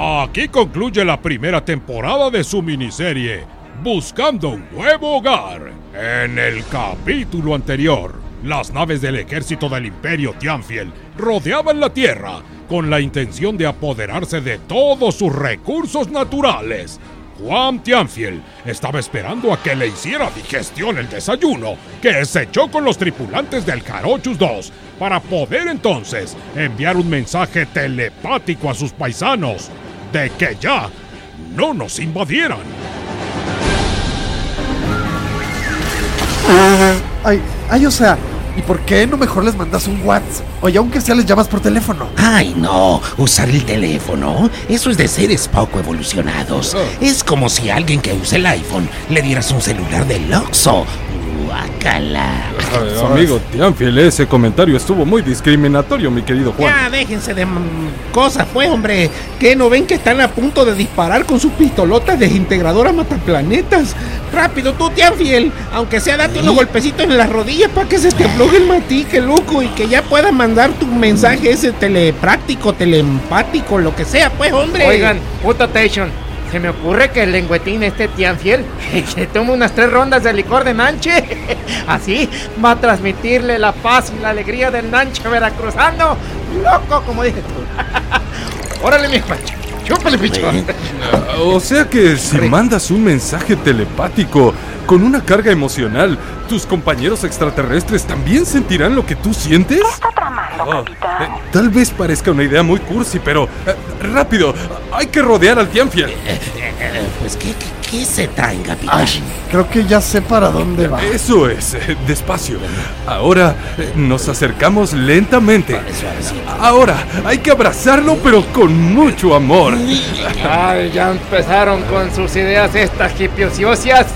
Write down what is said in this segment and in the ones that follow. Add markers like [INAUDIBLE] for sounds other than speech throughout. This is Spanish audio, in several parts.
Aquí concluye la primera temporada de su miniserie, Buscando un nuevo hogar. En el capítulo anterior, las naves del ejército del Imperio Tianfiel rodeaban la Tierra con la intención de apoderarse de todos sus recursos naturales. Juan Tianfiel estaba esperando a que le hiciera digestión el desayuno que se echó con los tripulantes del Jarochus 2 para poder entonces enviar un mensaje telepático a sus paisanos de que ya no nos invadieran. Ay, ay, o sea, ¿y por qué no mejor les mandas un WhatsApp? Oye, aunque sea les llamas por teléfono. Ay, no, usar el teléfono, eso es de seres poco evolucionados. Es como si a alguien que use el iPhone le dieras un celular del Oxxo. Guácala. Amigo Tianfiel, ese comentario estuvo muy discriminatorio, mi querido Juan. Ya, déjense de mm, cosas, pues, hombre. ¿Qué no ven que están a punto de disparar con sus pistolotas desintegradoras mataplanetas? Rápido, tú, Tianfiel. Aunque sea, date unos golpecitos en las rodillas para que se te afloje el matique, loco. Y que ya puedas mandar tu mensaje ese telepráctico, telempático, lo que sea, pues, hombre. Oigan, puto Tation. Se me ocurre que el lengüetín este Tianfiel [LAUGHS] que tome unas tres rondas de licor de Nanche. [LAUGHS] Así va a transmitirle la paz y la alegría del Nanche veracruzano. Loco, como dije tú. [LAUGHS] Órale, mi pancho. Chúpale, pichón. O sea que si mandas un mensaje telepático con una carga emocional, ¿tus compañeros extraterrestres también sentirán lo que tú sientes? ¿Qué está tramando, Oh, capitán? eh, tal vez parezca una idea muy cursi, pero eh, rápido, hay que rodear al Tianfiel. Eh, eh, pues, ¿qué, qué, qué se traen, capitán? Ay, creo que ya sé para dónde va. Eso es, eh, despacio. Ahora eh, nos acercamos lentamente. Ahora hay que abrazarlo, pero con mucho amor. Ay, ya empezaron con sus ideas estas hipiociosias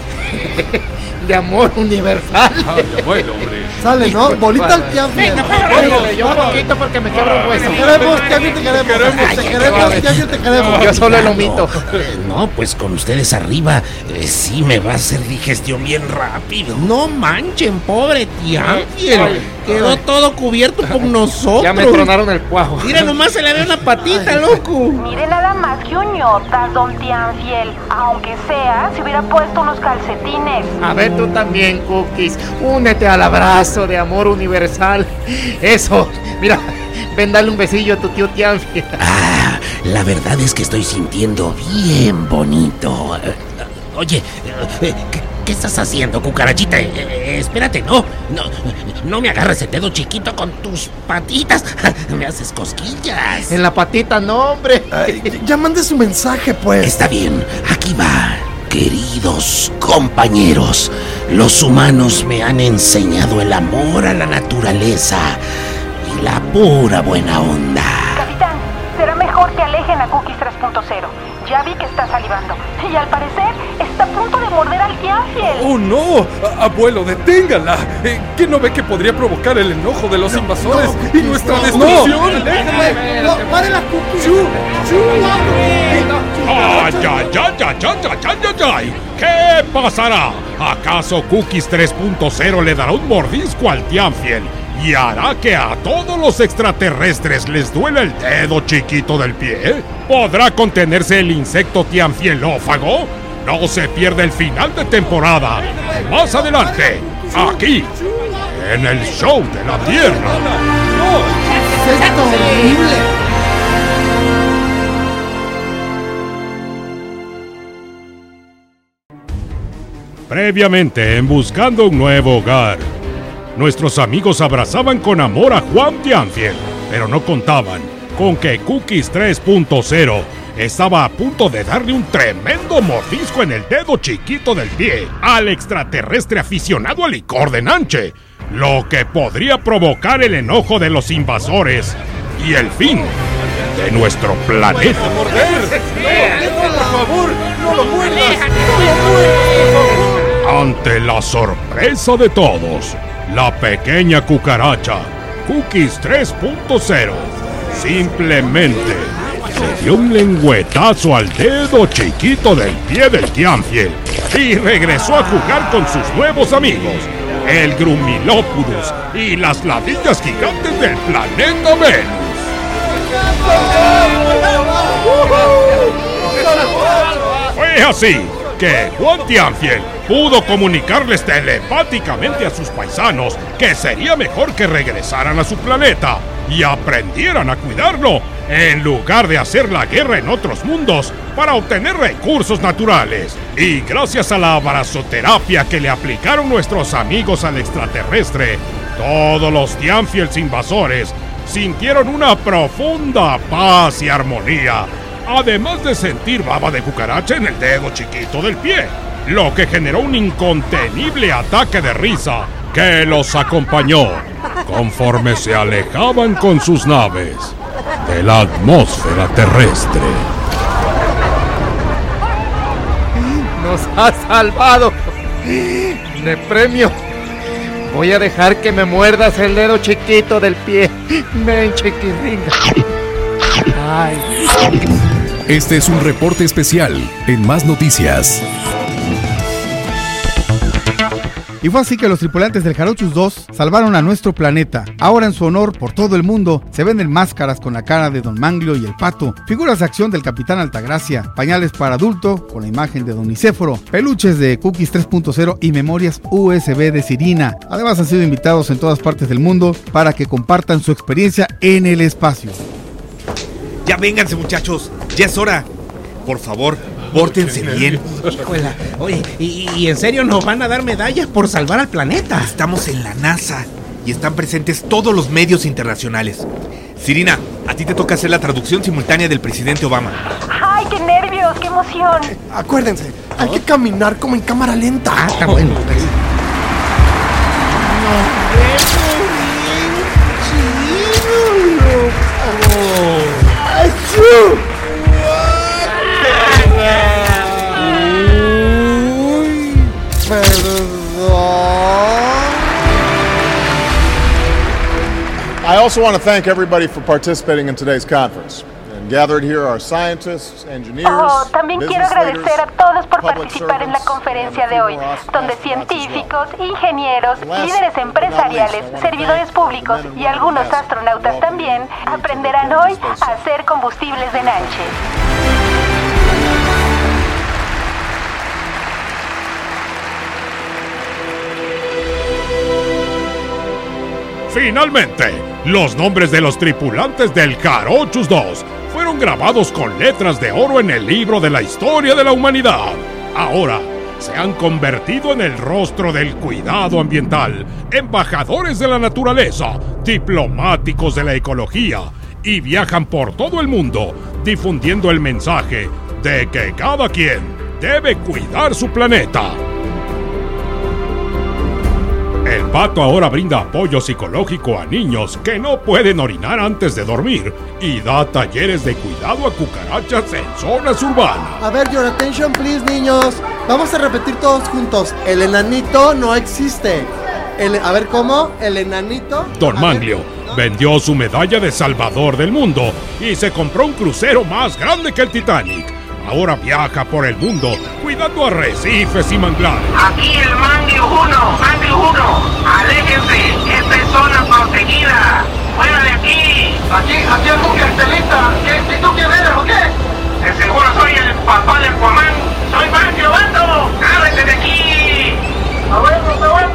de amor universal. Ay, abuelo, hombre. Sale, ¿no? Bolita al Tianfiel. Órale, yo un poquito porque me quebro un hueso. Te queremos, Tianfiel, te queremos. Te queremos, Tianfiel, te queremos. Yo solo el omito. No, pues con ustedes arriba, eh, sí me va a hacer digestión bien rápido. No manchen, pobre Tianfiel. Ay, Quedó todo cubierto por nosotros. Ya me tronaron el cuajo. Mira, nomás se le ve una patita, loco. Mire nada más uñotas, don Tianfiel. Aunque sea, si hubiera puesto unos calcetines. A ver tú también, Cookies. Únete al abrazo de amor universal. Eso. Mira, ven dale un besillo a tu tío Tianfiel. Ah, la verdad es que estoy sintiendo bien bonito. Eh, eh, Oye, eh, eh, ¿qué, qué estás haciendo, cucarachita? Eh, eh, espérate, no, no, no me agarres el dedo chiquito con tus patitas. [LAUGHS] Me haces cosquillas. En la patita, no, hombre. Ay, ya mande su mensaje, pues. Está bien, aquí va. Queridos compañeros, los humanos me han enseñado el amor a la naturaleza y la pura buena onda. Capitán, será mejor que alejen a Cookies 3.0. Ya vi que está salivando. Y al parecer está a punto de morder al Tiafiel. ¡Oh, no! Abuelo, deténgala. Eh, no ve que podría provocar el enojo de los invasores y nuestra destrucción? ¡Déjame! ¡Pare la cookie! ¡Chu! ¡Chu! ¡Ay, ay, ay, ay, ay, ay, ay! ¿Qué pasará? ¿Acaso Cookies 3.0 le dará un mordisco al Tianfiel y hará que a todos los extraterrestres les duela el dedo chiquito del pie? ¿Podrá contenerse el insecto tianfielófago? No se pierde el final de temporada. Más adelante, aquí, en el show de la Tierra. Es horrible. Previamente en Buscando un Nuevo Hogar, nuestros amigos abrazaban con amor a Juan Tianfiel, pero no contaban con que Cookies 3.0 estaba a punto de darle un tremendo mordisco en el dedo chiquito del pie al extraterrestre aficionado al licor de Nanche, lo que podría provocar el enojo de los invasores y el fin de nuestro planeta. ¡Por favor! ¡No lo muerdas! Ante la sorpresa de todos, la pequeña cucaracha, Cookies 3.0, simplemente se dio un lengüetazo al dedo chiquito del pie del Tianfiel y regresó a jugar con sus nuevos amigos, el Grumilopudus y las ladillas gigantes del planeta Venus. Fue así que Juan Tianfiel pudo comunicarles telepáticamente a sus paisanos que sería mejor que regresaran a su planeta y aprendieran a cuidarlo en lugar de hacer la guerra en otros mundos para obtener recursos naturales. Y gracias a la abrazoterapia que le aplicaron nuestros amigos al extraterrestre, todos los Tianfiels invasores sintieron una profunda paz y armonía, además de sentir baba de cucaracha en el dedo chiquito del pie, lo que generó un incontenible ataque de risa que los acompañó conforme se alejaban con sus naves de la atmósfera terrestre. Nos ha salvado. De premio. Voy a dejar que me muerdas el dedo chiquito del pie. Ven, chiquiringa. Ay. Este es un reporte especial en Más Noticias. Y fue así que los tripulantes del Jarochus 2 salvaron a nuestro planeta. Ahora en su honor, por todo el mundo, se venden máscaras con la cara de Don Manglio y el Pato, figuras de acción del Capitán Altagracia, pañales para adulto con la imagen de Don Nicéforo, peluches de Cookies 3.0 y memorias USB de Sirina. Además han sido invitados en todas partes del mundo para que compartan su experiencia en el espacio. Ya vénganse muchachos, ya es hora. Por favor, pórtense bien. Híjola. Oye, ¿y, y en serio nos van a dar medallas por salvar al planeta? Estamos en la NASA y están presentes todos los medios internacionales. Sirina, a ti te toca hacer la traducción simultánea del presidente Obama. ¡Ay, qué nervios! ¡Qué emoción! Acuérdense, hay que caminar como en cámara lenta. Ah, está bueno. I also want to thank everybody for participating in today's conference. And gathered here are scientists, engineers, Oh, también quiero business leaders, agradecer a todos por public participar en la servants, conferencia and de hoy, donde científicos, ingenieros, líderes empresariales, servidores públicos y algunos astronautas también aprenderán the hoy a hacer combustibles de Nanche. Finalmente, los nombres de los tripulantes del Jarochus 2 grabados con letras de oro en el libro de la historia de la humanidad. Ahora se han convertido en el rostro del cuidado ambiental, embajadores de la naturaleza, diplomáticos de la ecología y viajan por todo el mundo difundiendo el mensaje de que cada quien debe cuidar su planeta. El pato ahora brinda apoyo psicológico a niños que no pueden orinar antes de dormir y da talleres de cuidado a cucarachas en zonas urbanas. A ver, your attention, please, niños. Vamos a repetir todos juntos. El enanito no existe. El- a ver, ¿cómo? El enanito. Don ver. Manglio vendió su medalla de Salvador del Mundo y se compró un crucero más grande que el Titanic. Ahora viaja por el mundo cuidando arrecifes y manglares. Aquí el Manglio 1, Manglio 1, aléjense, esta es zona protegida, fuera de aquí. Aquí, aquí el buque estelita, ¿Qué, ¿tú quién eres o qué? De seguro soy el papá del Cuamán, soy Manglio Bando, ¡Ábrete de aquí! ¡Abuelo, abuelo!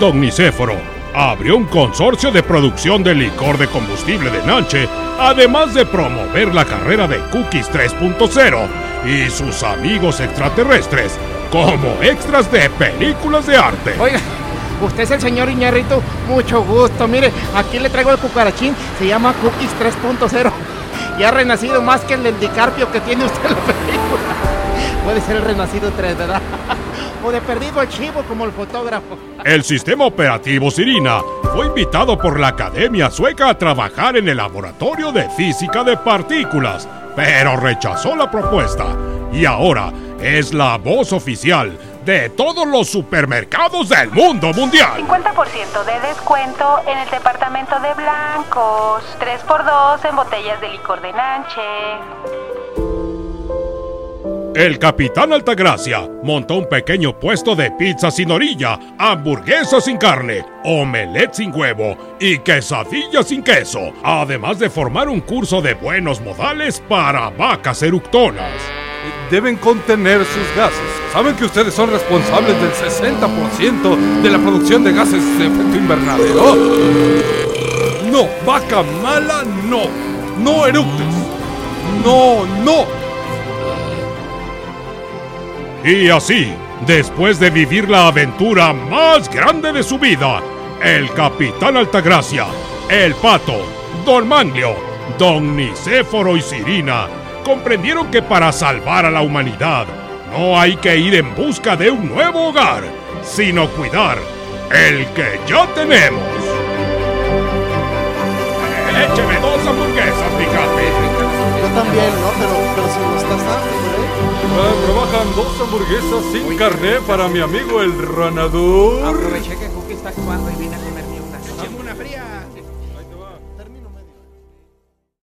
Don Nicéforo abrió un consorcio de producción de licor de combustible de Nanche, además de promover la carrera de Cookies 3.0 y sus amigos extraterrestres como extras de películas de arte. Oiga, usted es el señor Iñarrito. Mucho gusto. Mire, aquí le traigo el cucarachín. Se llama Cookies 3.0. [LAUGHS] Y ha renacido más que el endicarpio que tiene usted en la película. Puede ser el renacido 3, ¿verdad? [LAUGHS] O de perdido el chivo como el fotógrafo. El sistema operativo Sirina fue invitado por la Academia Sueca a trabajar en el laboratorio de física de partículas, pero rechazó la propuesta y ahora es la voz oficial de todos los supermercados del mundo mundial. 50% de descuento en el departamento de blancos. 3x2 en botellas de licor de Nanche. El capitán Altagracia montó un pequeño puesto de pizza sin orilla, hamburguesa sin carne, omelette sin huevo y quesadilla sin queso, además de formar un curso de buenos modales para vacas eructonas. deben contener sus gases. ¿Saben que ustedes son responsables del 60% de la producción de gases de efecto invernadero? No, vaca mala, no. No eructes. No, no. Y así, después de vivir la aventura más grande de su vida, el Capitán Altagracia, el Pato, Don Manglio, Don Nicéforo y Sirina comprendieron que para salvar a la humanidad no hay que ir en busca de un nuevo hogar, sino cuidar el que ya tenemos. Écheme dos hamburguesas, mi capi. También, ¿no? Pero, pero si no estás dando, Ah, Trabajan dos hamburguesas sin carne para mi amigo el ranador. Aproveché que Cookie está actuando y vine a comerme una. una fría.